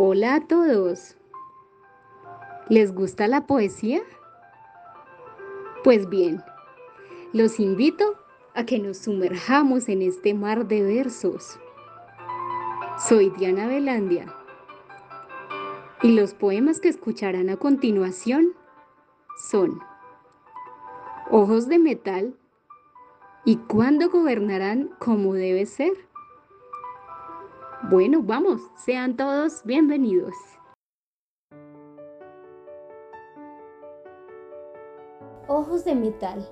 Hola a todos. ¿Les gusta la poesía? Pues bien, los invito a que nos sumerjamos en este mar de versos. Soy Diana Velandia y los poemas que escucharán a continuación son Ojos de Metal y ¿Cuándo gobernarán como debe ser? Bueno, vamos, sean todos bienvenidos. Ojos de metal.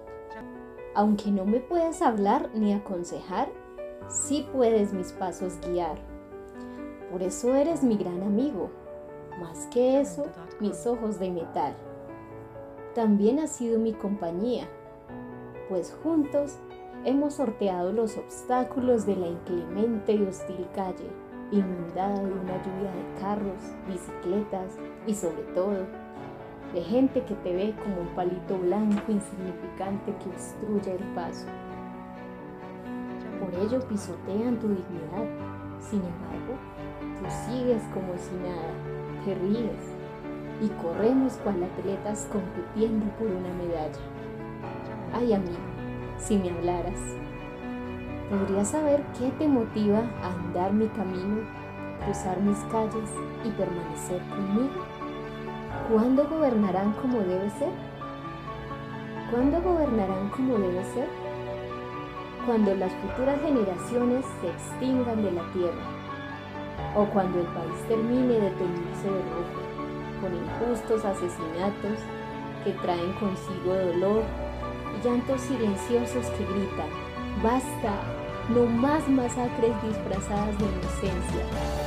Aunque no me puedes hablar ni aconsejar, sí puedes mis pasos guiar. Por eso eres mi gran amigo. Más que eso, mis ojos de metal. También has sido mi compañía, pues juntos hemos sorteado los obstáculos de la inclemente y hostil calle, inundada de una lluvia de carros, bicicletas y sobre todo de gente que te ve como un palito blanco insignificante que obstruye el paso. Por ello pisotean tu dignidad. Sin embargo, tú sigues como si nada, te ríes y corremos cual atletas compitiendo por una medalla. Ay amigo, si me hablaras. ¿Podrías saber qué te motiva a andar mi camino, cruzar mis calles y permanecer conmigo? ¿Cuándo gobernarán como debe ser? ¿Cuándo gobernarán como debe ser? Cuando las futuras generaciones se extingan de la tierra o cuando el país termine de teñirse de rojo con injustos asesinatos que traen consigo dolor llantos silenciosos que gritan, basta, no más masacres disfrazadas de inocencia,